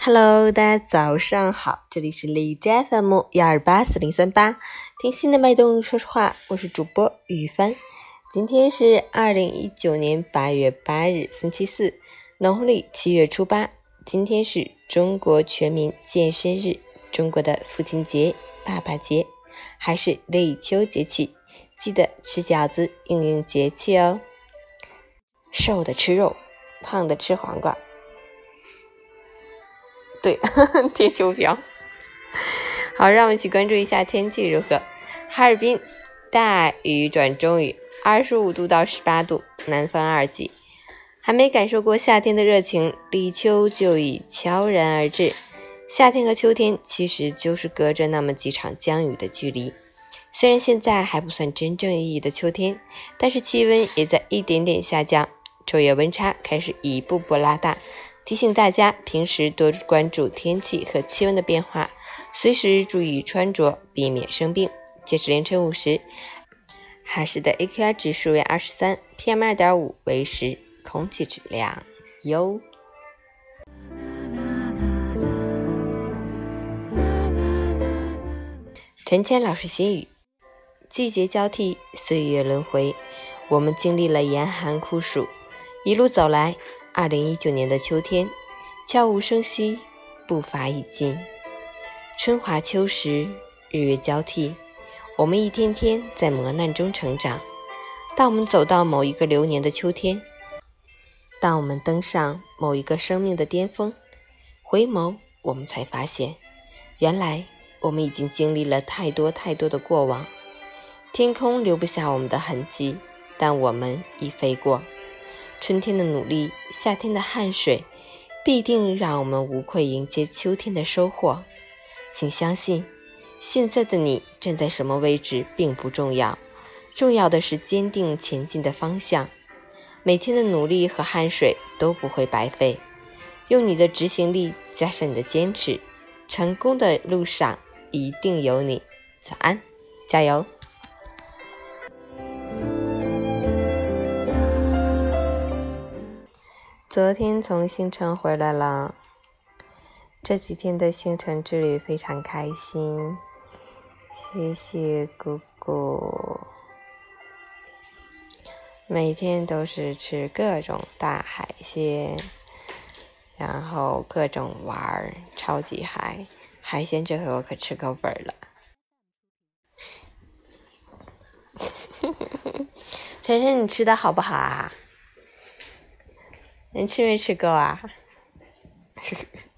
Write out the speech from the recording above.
Hello，大家早上好，这里是荔枝 FM 幺二八四零三八，听心的脉动说说话，我是主播雨帆。今天是二零一九年八月八日，星期四，农历七月初八。今天是中国全民健身日，中国的父亲节、爸爸节，还是立秋节气，记得吃饺子应应节气哦。瘦的吃肉，胖的吃黄瓜。对，贴秋膘。好，让我们一起关注一下天气如何。哈尔滨大雨转中雨，二十五度到十八度，南风二级。还没感受过夏天的热情，立秋就已悄然而至。夏天和秋天其实就是隔着那么几场降雨的距离。虽然现在还不算真正意义的秋天，但是气温也在一点点下降，昼夜温差开始一步步拉大。提醒大家，平时多关注天气和气温的变化，随时注意穿着，避免生病。截止凌晨五时，哈市的 AQI 指数为二十三，PM 二点五为十，空气质量优。陈谦老师心语：季节交替，岁月轮回，我们经历了严寒酷暑，一路走来。二零一九年的秋天，悄无声息，步伐已近。春华秋实，日月交替，我们一天天在磨难中成长。当我们走到某一个流年的秋天，当我们登上某一个生命的巅峰，回眸，我们才发现，原来我们已经经历了太多太多的过往。天空留不下我们的痕迹，但我们已飞过。春天的努力，夏天的汗水，必定让我们无愧迎接秋天的收获。请相信，现在的你站在什么位置并不重要，重要的是坚定前进的方向。每天的努力和汗水都不会白费，用你的执行力加上你的坚持，成功的路上一定有你。早安，加油！昨天从星城回来了，这几天的星城之旅非常开心，谢谢姑姑。每天都是吃各种大海鲜，然后各种玩儿，超级嗨！海鲜这回我可吃够本了。晨晨，你吃的好不好啊？你去没去过啊？